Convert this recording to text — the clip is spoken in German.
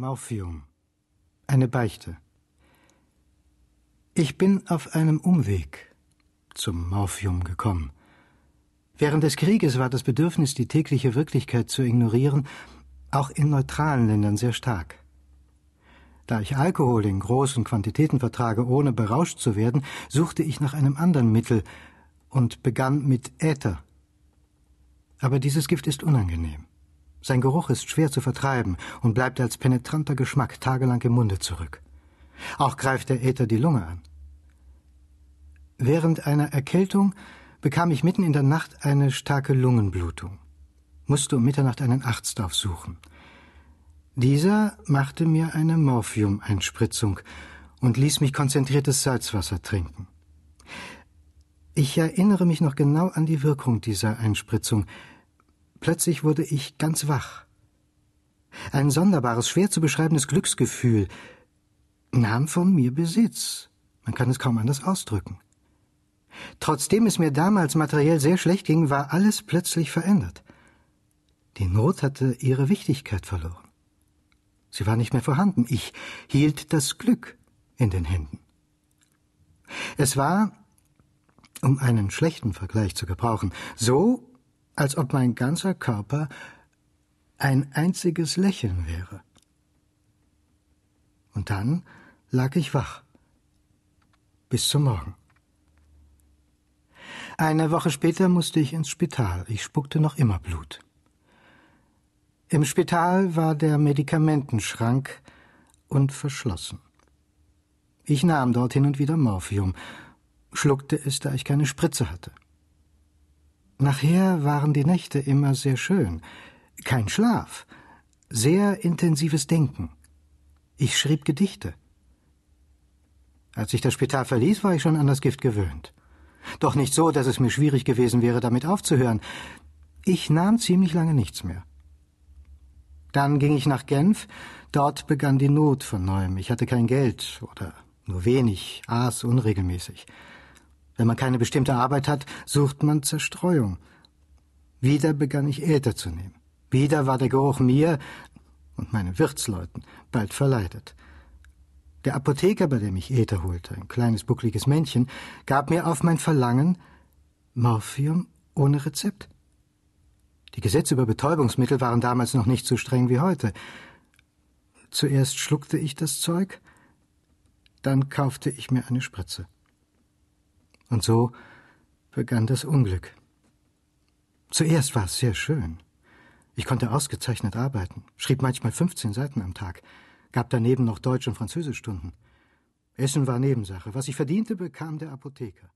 Morphium. Eine Beichte. Ich bin auf einem Umweg zum Morphium gekommen. Während des Krieges war das Bedürfnis, die tägliche Wirklichkeit zu ignorieren, auch in neutralen Ländern sehr stark. Da ich Alkohol in großen Quantitäten vertrage, ohne berauscht zu werden, suchte ich nach einem anderen Mittel und begann mit Äther. Aber dieses Gift ist unangenehm. Sein Geruch ist schwer zu vertreiben und bleibt als penetranter Geschmack tagelang im Munde zurück. Auch greift der Äther die Lunge an. Während einer Erkältung bekam ich mitten in der Nacht eine starke Lungenblutung, musste um Mitternacht einen Arzt aufsuchen. Dieser machte mir eine Morphium-Einspritzung und ließ mich konzentriertes Salzwasser trinken. Ich erinnere mich noch genau an die Wirkung dieser Einspritzung. Plötzlich wurde ich ganz wach. Ein sonderbares, schwer zu beschreibendes Glücksgefühl nahm von mir Besitz. Man kann es kaum anders ausdrücken. Trotzdem es mir damals materiell sehr schlecht ging, war alles plötzlich verändert. Die Not hatte ihre Wichtigkeit verloren. Sie war nicht mehr vorhanden. Ich hielt das Glück in den Händen. Es war, um einen schlechten Vergleich zu gebrauchen, so, als ob mein ganzer Körper ein einziges Lächeln wäre. Und dann lag ich wach. Bis zum Morgen. Eine Woche später musste ich ins Spital. Ich spuckte noch immer Blut. Im Spital war der Medikamentenschrank und verschlossen. Ich nahm dort hin und wieder Morphium, schluckte es, da ich keine Spritze hatte. Nachher waren die Nächte immer sehr schön. Kein Schlaf, sehr intensives Denken. Ich schrieb Gedichte. Als ich das Spital verließ, war ich schon an das Gift gewöhnt. Doch nicht so, dass es mir schwierig gewesen wäre, damit aufzuhören. Ich nahm ziemlich lange nichts mehr. Dann ging ich nach Genf. Dort begann die Not von neuem. Ich hatte kein Geld oder nur wenig, aß unregelmäßig. Wenn man keine bestimmte Arbeit hat, sucht man Zerstreuung. Wieder begann ich Äther zu nehmen. Wieder war der Geruch mir und meinen Wirtsleuten bald verleidet. Der Apotheker, bei dem ich Äther holte, ein kleines buckliges Männchen, gab mir auf mein Verlangen Morphium ohne Rezept. Die Gesetze über Betäubungsmittel waren damals noch nicht so streng wie heute. Zuerst schluckte ich das Zeug, dann kaufte ich mir eine Spritze. Und so begann das Unglück. Zuerst war es sehr schön. Ich konnte ausgezeichnet arbeiten, schrieb manchmal 15 Seiten am Tag, gab daneben noch Deutsch- und Französischstunden. Essen war Nebensache. Was ich verdiente, bekam der Apotheker.